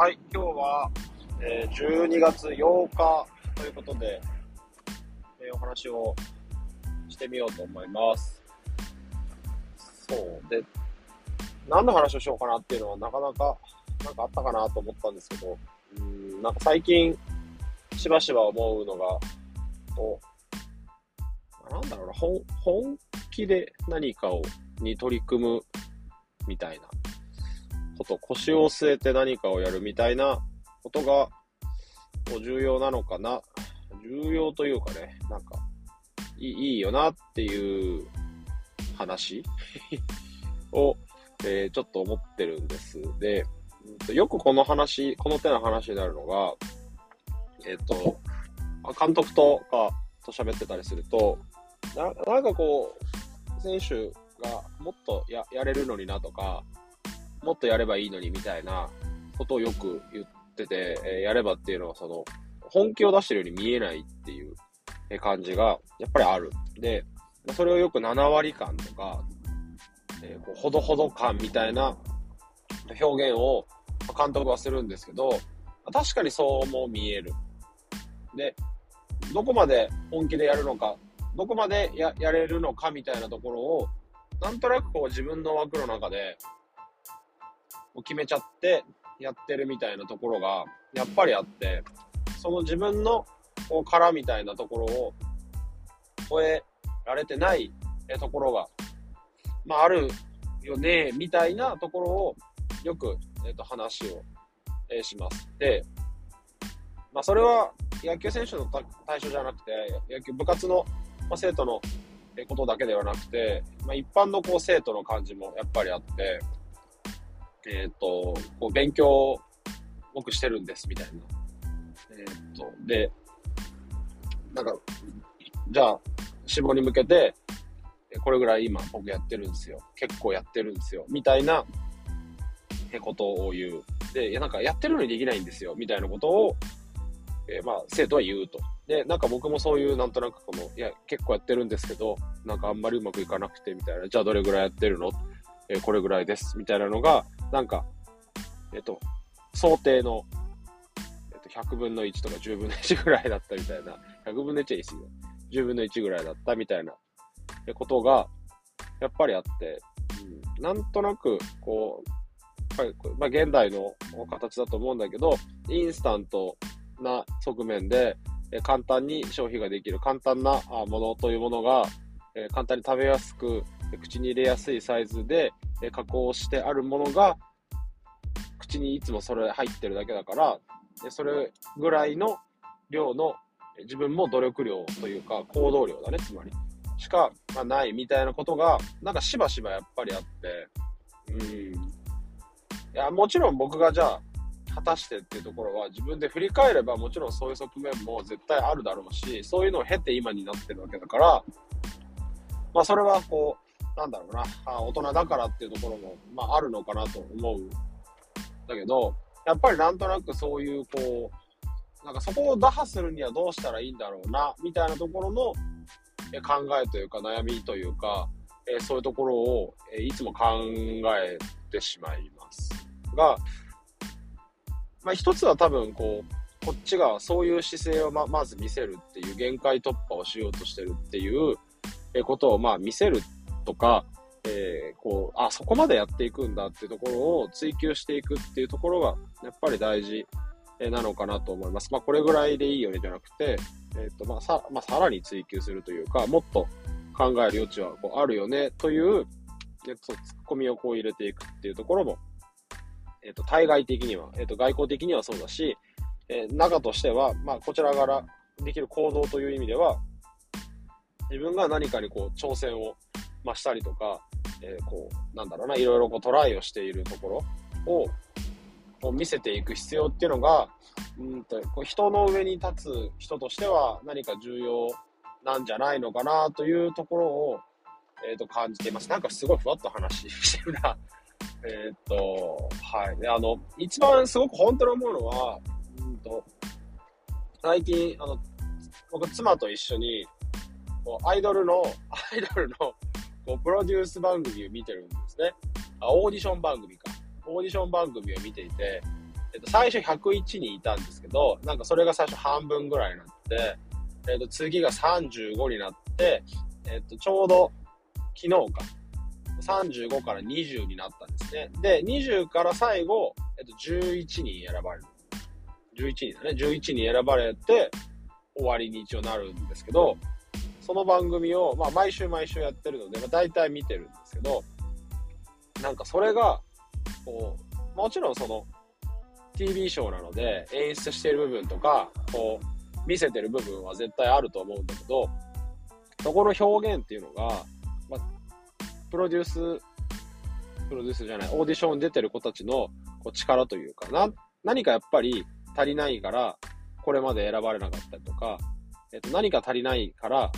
はい、今日は、えー12月8日ということで、えーお話をしてみようと思います。そう。で、何の話をしようかなっていうのはなかなか、なんかあったかなと思ったんですけど、うん、なんか最近、しばしば思うのが、こう、なんだろうな、本気で何かを、に取り組むみたいなこと、腰を据えて何かをやるみたいなことが、重要なのかな。重要というかね、なんか、いいいいよなっていう話 を、えーちょっと思ってるんです。で、よくこの話、この手の話になるのが、えっ、と、監督とかと喋ってたりすると、なんかこう、選手がもっとやれるのになとか、もっとやればいいのにみたいなことをよく言ってて、えやればっていうのは、その、本気を出してるように見えないっていう感じが、やっぱりある。で、それをよく7割感とか、えーこうほどほど感みたいな表現を監督はするんですけど、確かにそうも見える。で、どこまで本気でやるのか、どこまでやれるのかみたいなところを、なんとなくこう自分の枠の中で、もう決めちゃってやってるみたいなところが、やっぱりあって、その自分のこう殻みたいなところを超えられてないところが、まああるよね、みたいなところをよく、えっと話を、えします。で、まあそれは野球選手の対象じゃなくて、野球部活の、ま、生徒のことだけではなくて、まあ、一般のこう生徒の感じもやっぱりあって、えっ、と、こう勉強を僕してるんですみたいな。えっ、と、で、なんか、じゃあ、志望に向けて、これぐらい今僕やってるんですよ。結構やってるんですよ。みたいなえことを言う。で、いやなんかやってるのにできないんですよ。みたいなことを、えーまあ、生徒は言うと。で、なんか僕もそういうなんとなくこの、いや、結構やってるんですけど、なんかあんまりうまくいかなくて、みたいな。じゃあどれぐらいやってるの？えーこれぐらいです。みたいなのが、なんか、えっ、と、想定の、えっ、と、100分の1とか10分の1ぐらいだったみたいな。100分の1は言い過ぎだ。10分の1ぐらいだったみたいなえことが、やっぱりあって、うん、なんとなく、こう、やっぱり、まあ、現代の形だと思うんだけど、インスタントな側面で、え簡単に消費ができる、簡単なものというものが、え簡単に食べやすく、口に入れやすいサイズで、加工してあるものが、口にいつもそれ入ってるだけだから、それぐらいの量の自分も努力量というか行動量だね、つまり。しか、ま、ないみたいなことが、なんかしばしばやっぱりあって、うん。いや、もちろん僕がじゃあ、果たしてっていうところは自分で振り返ればもちろんそういう側面も絶対あるだろうし、そういうのを経て今になってるわけだから、まあそれはこう、なんだろうな、あ大人だからっていうところも、まああるのかなと思う。だけど、やっぱりなんとなくそういうこう、なんかそこを打破するにはどうしたらいいんだろうな、みたいなところの考えというか悩みというか、えそういうところを、えいつも考えてしまいます。が、まあ一つは多分こう、こっちがそういう姿勢をままず見せるっていう限界突破をしようとしてるっていうことをまあ見せるとか、えーこう、あ、そこまでやっていくんだっていうところを追求していくっていうところがやっぱり大事なのかなと思います。まあこれぐらいでいいよねじゃなくて、えっ、と、まあさ、まあさらに追求するというか、もっと考える余地はこうあるよねという、えっと、ツッコミをこう入れていくっていうところも、えっ、と、対外的には、えっ、と、外交的にはそうだし、えー中としては、まあこちらからできる行動という意味では、自分が何かにこう挑戦を、まあ、したりとか、えーこう、なんだろうな、いろいろこうトライをしているところを、を見せていく必要っていうのが、うんとこう人の上に立つ人としては何か重要なんじゃないのかなというところを、えー、と感じています。なんかすごいふわっと話してるな。えっと、はい。で、あの、一番すごく本当に思うのは、うんと、最近、あの、僕、妻と一緒に、こうアイドルの、アイドルの、こう、プロデュース番組を見てるんですね。あ、オーディション番組か。オーディション番組を見ていて、えっと、最初101人いたんですけど、なんかそれが最初半分ぐらいになって、えっと、次が35になって、えっと、ちょうど昨日か、35から20になったんですね。で、20から最後、えっと、11人選ばれる。11人だね。11人選ばれて、終わりに一応なるんですけど、その番組を、まあ、毎週毎週やってるので、まあ、大体見てるんですけど、なんかそれが、こう、もちろんその、TV ショーなので演出してる部分とか、こう、見せてる部分は絶対あると思うんだけど、そこの表現っていうのが、まあ、プロデュース、プロデュースじゃない、オーディションに出てる子たちのこう力というかな、何かやっぱり足りないから、これまで選ばれなかったりとか、えっと、何か足りないから、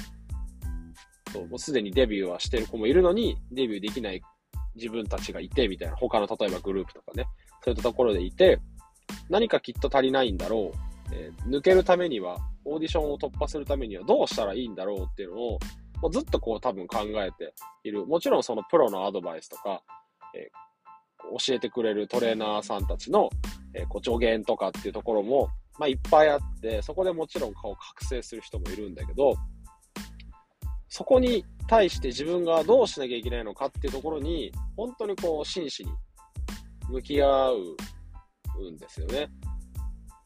そうもうすでにデビューはしてる子もいるのに、デビューできない自分たちがいて、みたいな、他の例えばグループとかね、そういったところでいて、何かきっと足りないんだろう、えー、抜けるためには、オーディションを突破するためにはどうしたらいいんだろうっていうのを、もうずっとこう多分考えている。もちろんそのプロのアドバイスとか、えー、教えてくれるトレーナーさんたちの、えー、こう助言とかっていうところも、まあ、いっぱいあって、そこでもちろん顔覚醒する人もいるんだけど、そこに対して自分がどうしなきゃいけないのかっていうところに、本当にこう真摯に向き合うんですよね。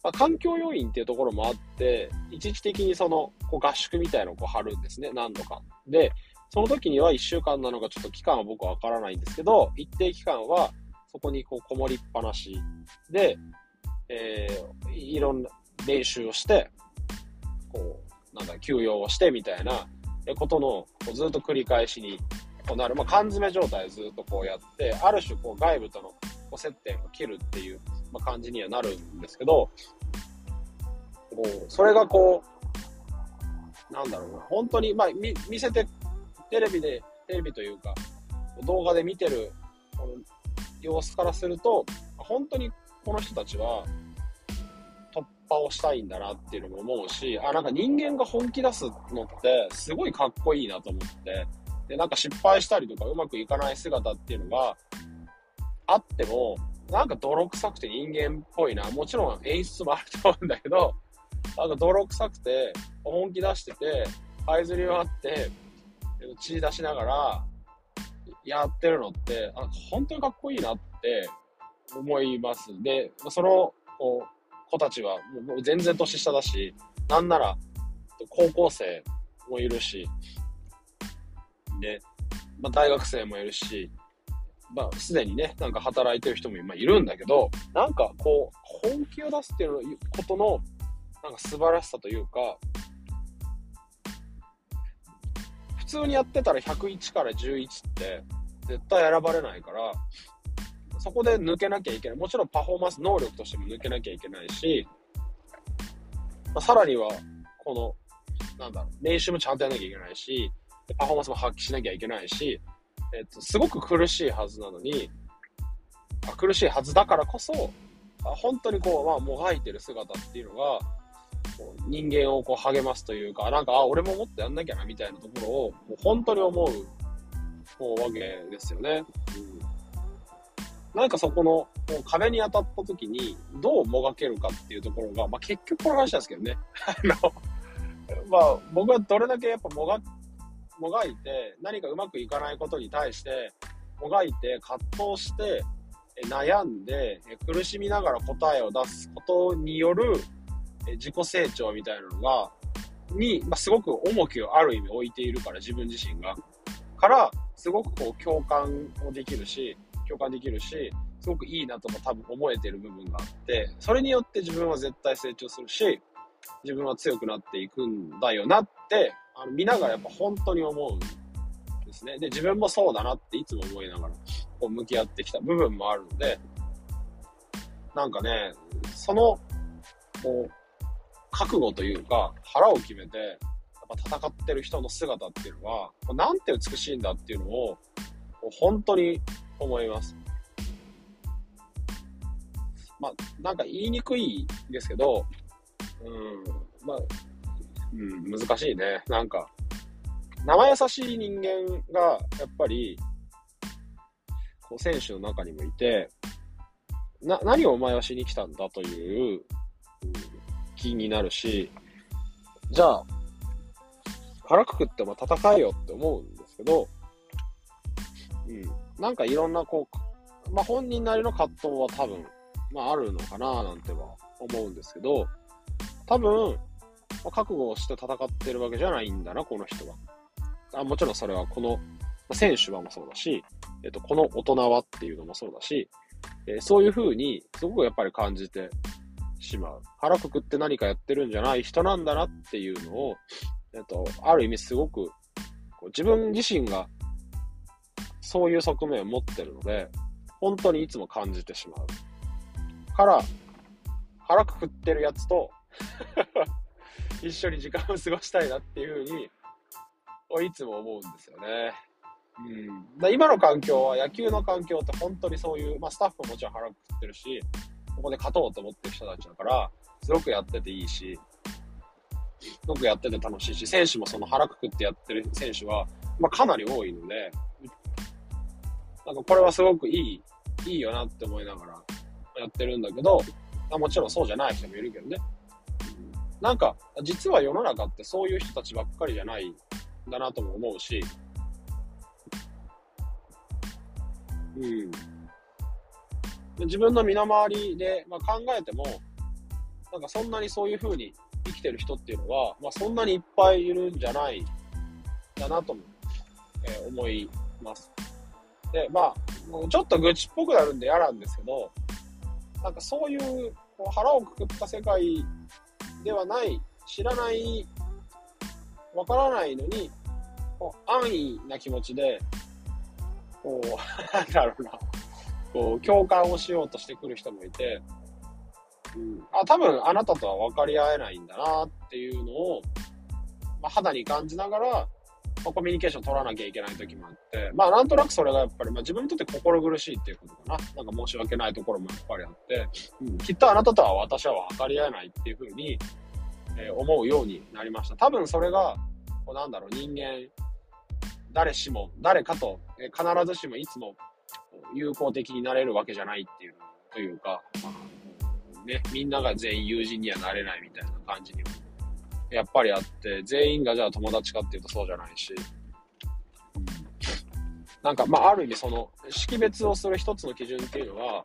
まあ、環境要因っていうところもあって、一時的にそのこう合宿みたいのをこう貼るんですね、何度か。で、その時には1週間なのかちょっと期間は僕はわからないんですけど、一定期間はそこにこうこもりっぱなしで、えー、いろんな練習をして、こう、なんだ、休養をしてみたいなことの、こうずっと繰り返しになる。まあ、缶詰状態ずっとこうやって、ある種こう外部とのこう接点を切るっていう、まあ、感じにはなるんですけど、こう、それがこう、なんだろうな、本当に、まあ、見見せて、テレビで、テレビというか、動画で見てる、この様子からすると、本当にこの人たちは、破をしたいんだなっていうのも思うし、あ、なんか人間が本気出すのってすごいかっこいいなと思って、で、なんか失敗したりとかうまくいかない姿っていうのがあっても、なんか泥臭くて人間っぽいな。もちろん演出もあると思うんだけど、なんか泥臭くて、本気出してて、這いずり回って、血出しながら、やってるのって、あ本当にかっこいいなって思います。で、そのこ子たちはもう全然年下だし、なんなら高校生もいるし、で、まあ、大学生もいるし、まあ、すでにね、なんか働いてる人も今いるんだけど、なんかこう、本気を出すっていうことの、なんか素晴らしさというか、普通にやってたら101から11って絶対選ばれないから、そこで抜けなきゃいけない。もちろんパフォーマンス能力としても抜けなきゃいけないし、まあ、さらには、この、なんだろう、練習もちゃんとやらなきゃいけないし、パフォーマンスも発揮しなきゃいけないし、えっと、すごく苦しいはずなのに、あ苦しいはずだからこそ、あ本当にこう、まあ、もがいてる姿っていうのが、こう人間をこう励ますというか、なんか、あ、俺ももっとやんなきゃなみたいなところを、もう本当に思う、う、わけですよね。うん、なんかそこの、壁に当たった時に、どうもがけるかっていうところが、まあ結局この話なんですけどね。あの、まあ僕はどれだけやっぱもがもがいて、何かうまくいかないことに対して、もがいて、葛藤して、悩んで、苦しみながら答えを出すことによる自己成長みたいなのが、に、まあ、すごく重きをある意味置いているから、自分自身が。から、すごくこう共感もできるし、共感できるし、すごくいいなとも多分思えてる部分があって、それによって自分は絶対成長するし、自分は強くなっていくんだよなってあの見ながらやっぱ本当に思うんですね。で、自分もそうだなっていつも思いながら、こう向き合ってきた部分もあるので、なんかね、その、こう、覚悟というか、腹を決めて、やっぱ戦ってる人の姿っていうのは、なんて美しいんだっていうのを、本当に思います。まあ、なんか言いにくいですけど、うん、まあ、うん、難しいね。なんか、生優しい人間が、やっぱり、こう、選手の中にもいて、な、何をお前はしに来たんだという気になるし、じゃあ、腹くくっても戦えよって思うんですけど、うん。なんかいろんなこう、まあ本人なりの葛藤は多分、まああるのかななんては思うんですけど、多分、まあ、覚悟をして戦ってるわけじゃないんだな、この人は。あもちろんそれはこの、ま選手はもそうだし、えっと、この大人はっていうのもそうだし、えー、そういうふうに、すごくやっぱり感じてしまう。腹くくって何かやってるんじゃない人なんだなっていうのを、えっと、ある意味すごく、こう自分自身がそういう側面を持ってるので、本当にいつも感じてしまう。から、腹くくってるやつと 一緒に時間を過ごしたいなっていうふうに、いつも思うんですよね。うん、だ今の環境は野球の環境って本当にそういう、まあ、スタッフももちろん腹くくってるし、ここで勝とうと思ってる人たちだから、すごくやってていいし、すごくやってて楽しいし、選手もその腹くくってやってる選手は、まあ、かなり多いので、なんかこれはすごくいい、いいよなって思いながらやってるんだけど、もちろんそうじゃない人もいるけどね。なんか、実は世の中ってそういう人たちばっかりじゃないんだなとも思うし、うん。自分の身の回りで、まあ、考えても、なんかそんなにそういう風に生きてる人っていうのは、まあ、そんなにいっぱいいるんじゃないだなとも、えー、思います。で、まあ、ちょっと愚痴っぽくなるんで嫌なんですけど、なんかそういうこう腹をくくった世界ではない、知らない、わからないのに、こう安易な気持ちで、こう、なんだろうな、こう、共感をしようとしてくる人もいて、うん、あ、多分あなたとは分かり合えないんだなっていうのを、まあ、肌に感じながら、まあ、コミュニケーション取らなきゃいけない時もあって、まあなんとなくそれがやっぱり、まあ、自分にとって心苦しいっていうことかな。なんか申し訳ないところもやっぱりあって、うん、きっとあなたとは私は分かり合えないっていうふうに、えー、思うようになりました。多分それが、こうなんだろう、人間誰しも、誰かと、え必ずしもいつも友好的になれるわけじゃないっていう、というか、まあ、ね、みんなが全員友人にはなれないみたいな感じにも、やっぱりあって、全員がじゃあ友達かっていうとそうじゃないし、なんか、まあ、ある意味その、識別をする一つの基準っていうのは、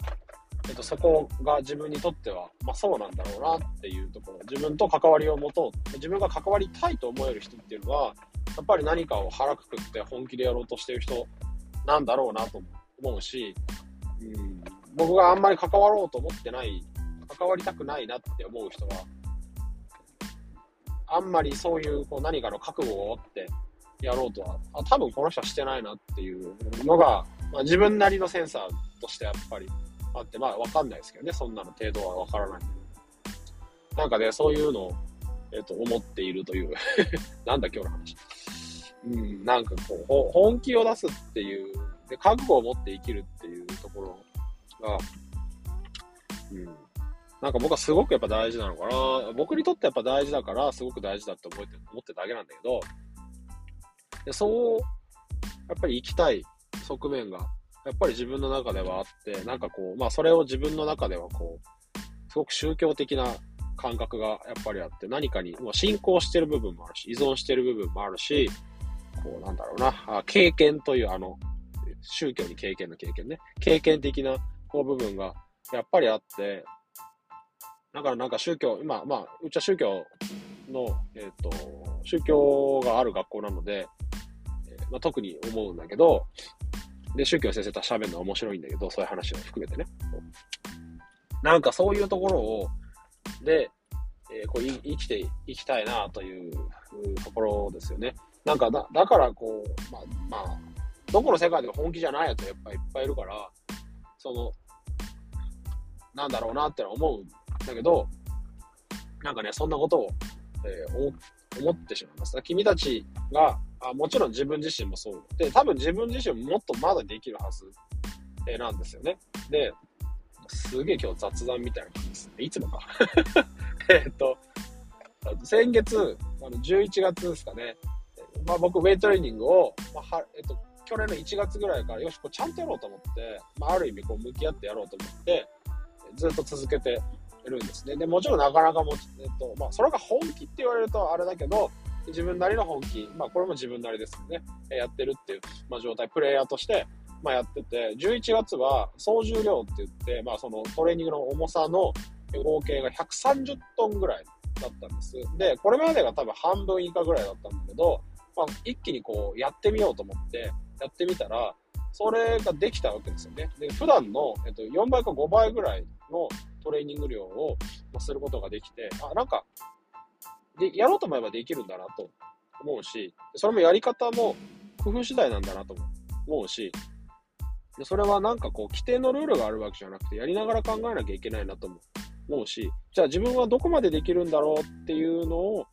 えっと、そこが自分にとっては、まあ、そうなんだろうなっていうところ、自分と関わりを持とう、自分が関わりたいと思える人っていうのは、やっぱり何かを腹くくって本気でやろうとしてる人なんだろうなと思うし、うん、僕があんまり関わろうと思ってない、関わりたくないなって思う人は、あんまりそういうこう何かの覚悟を持ってやろうとは、あ多分この人はしてないなっていうのが、まあ、自分なりのセンサーとしてやっぱりあって、まあわかんないですけどね、そんなの程度はわからない。なんかね、そういうのを、えっ、と、思っているというなんだ今日の話。うん、なんかこう、本気を出すっていう、で、覚悟を持って生きるっていうところが、うん、なんか僕はすごくやっぱ大事なのかな。僕にとってやっぱ大事だから、すごく大事だって思って思ってただけなんだけど、でそう、やっぱり生きたい側面が、やっぱり自分の中ではあって、なんかこう、まあそれを自分の中ではこう、すごく宗教的な感覚がやっぱりあって、何かにもう信仰してる部分もあるし、依存してる部分もあるし、こう、なんだろうな、あ経験というあの、宗教に経験の経験ね、経験的なこう部分がやっぱりあって、だからなんか宗教、今、まあ、うちは宗教の、えっ、ー、と、宗教がある学校なので、えー、まあ、特に思うんだけど、で、宗教の先生と喋るのは面白いんだけど、そういう話を含めてね。なんかそういうところを、で、えー、こう生きていきたいなというところですよね。なんかだ、だからこう、まあ、まあ、どこの世界でも本気じゃないやつやっぱいっぱいいるから、その、なんだろうなって思うだけど、なんかね、そんなことを、えー、思ってしまいます。君たちがあ、もちろん自分自身もそうで、多分自分自身ももっとまだできるはず、えー、なんですよね。で、すげえ今日雑談みたいな感じですね。いつもか。えっと、先月、あの11月ですかね、まあ、僕、ウェイトレーニングを、まあはえっと、去年の1月ぐらいから、よし、これちゃんとやろうと思って、まあ、ある意味、こう、向き合ってやろうと思って、ずっと続けてるんですね。で、もちろんなかなかも、えっと、まあ、それが本気って言われるとあれだけど、自分なりの本気、まあ、これも自分なりですよね、やってるっていう、まあ、状態、プレイヤーとして、まあ、やってて、11月は総重量って言って、まあ、そのトレーニングの重さの合計が130トンぐらいだったんです。で、これまでが多分半分以下ぐらいだったんだけど、まあ、一気にこう、やってみようと思って、やってみたら、それができたわけですよね。で、普段の、えっと、4倍か5倍ぐらいのトレーニング量をすることができて、あ、なんか、で、やろうと思えばできるんだなと思うし、それもやり方も工夫次第なんだなと思うし、でそれはなんかこう、規定のルールがあるわけじゃなくて、やりながら考えなきゃいけないなと思うし、じゃあ自分はどこまでできるんだろうっていうのを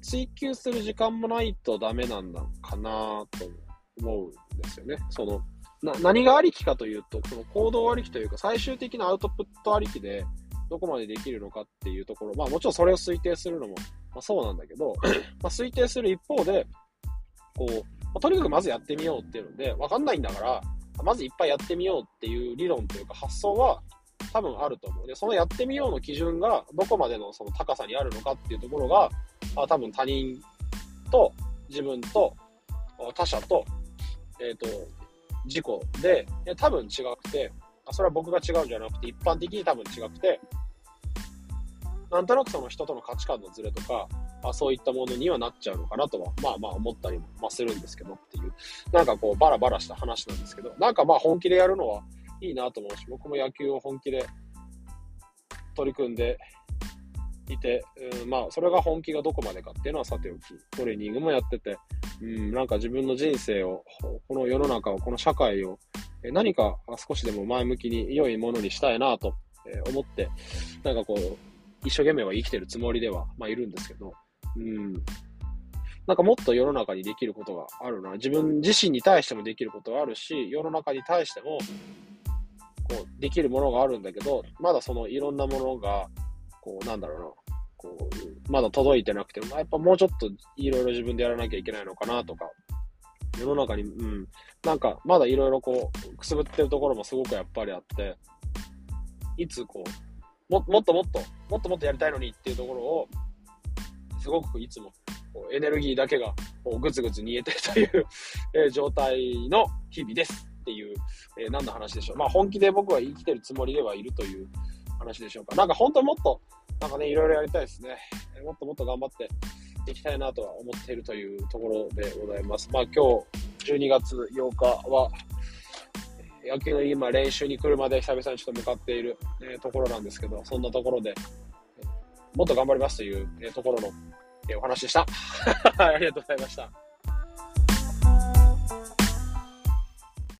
追求する時間もないとダメなんだかなと思う思うんですよね。その、な、何がありきかというと、その行動ありきというか、最終的なアウトプットありきで、どこまでできるのかっていうところ、まあもちろんそれを推定するのも、まあ、そうなんだけど、まあ、推定する一方で、こう、まあ、とにかくまずやってみようっていうので、わかんないんだから、まずいっぱいやってみようっていう理論というか発想は多分あると思う。で、そのやってみようの基準がどこまでのその高さにあるのかっていうところが、あ多分他人と自分と他者と、えっ、ー、と、自己で、多分違くて、それは僕が違うんじゃなくて、一般的に多分違くて、なんとなくその人との価値観のズレとか、あそういったものにはなっちゃうのかなとは、まあまあ思ったりも、まあ、するんですけどっていう、なんかこうバラバラした話なんですけど、なんかまあ本気でやるのはいいなと思うし、僕も野球を本気で取り組んでいて、うん、まあそれが本気がどこまでかっていうのはさておき、トレーニングもやってて、うん、なんか自分の人生を、この世の中を、この社会を、何か少しでも前向きに良いものにしたいなと思って、なんかこう、一生懸命は生きてるつもりでは、まあ、いるんですけど、うん。なんかもっと世の中にできることがあるな。自分自身に対してもできることがあるし、世の中に対しても、こう、できるものがあるんだけど、まだそのいろんなものが、こう、なんだろうな、こう、まだ届いてなくても、やっぱもうちょっといろいろ自分でやらなきゃいけないのかなとか、世の中に、うん、なんかまだいろいろこう、くすぶってるところもすごくやっぱりあって、いつこう、ももっともっと、もっともっとやりたいのにっていうところを、すごくいつもこうエネルギーだけがこうぐつぐつ煮えてるという え状態の日々ですっていう、えー、何の話でしょう。まあ本気で僕は生きてるつもりではいるという話でしょうか。なんか本当にもっと、なんかね、いろいろやりたいですね。もっともっと頑張っていきたいなとは思っているというところでございます。まあ今日12月8日は、野球の今練習に来るまで久々にちょっと向かっている、えところなんですけど、そんなところで、もっと頑張りますという、えところの、えお話でした。ありがとうございました。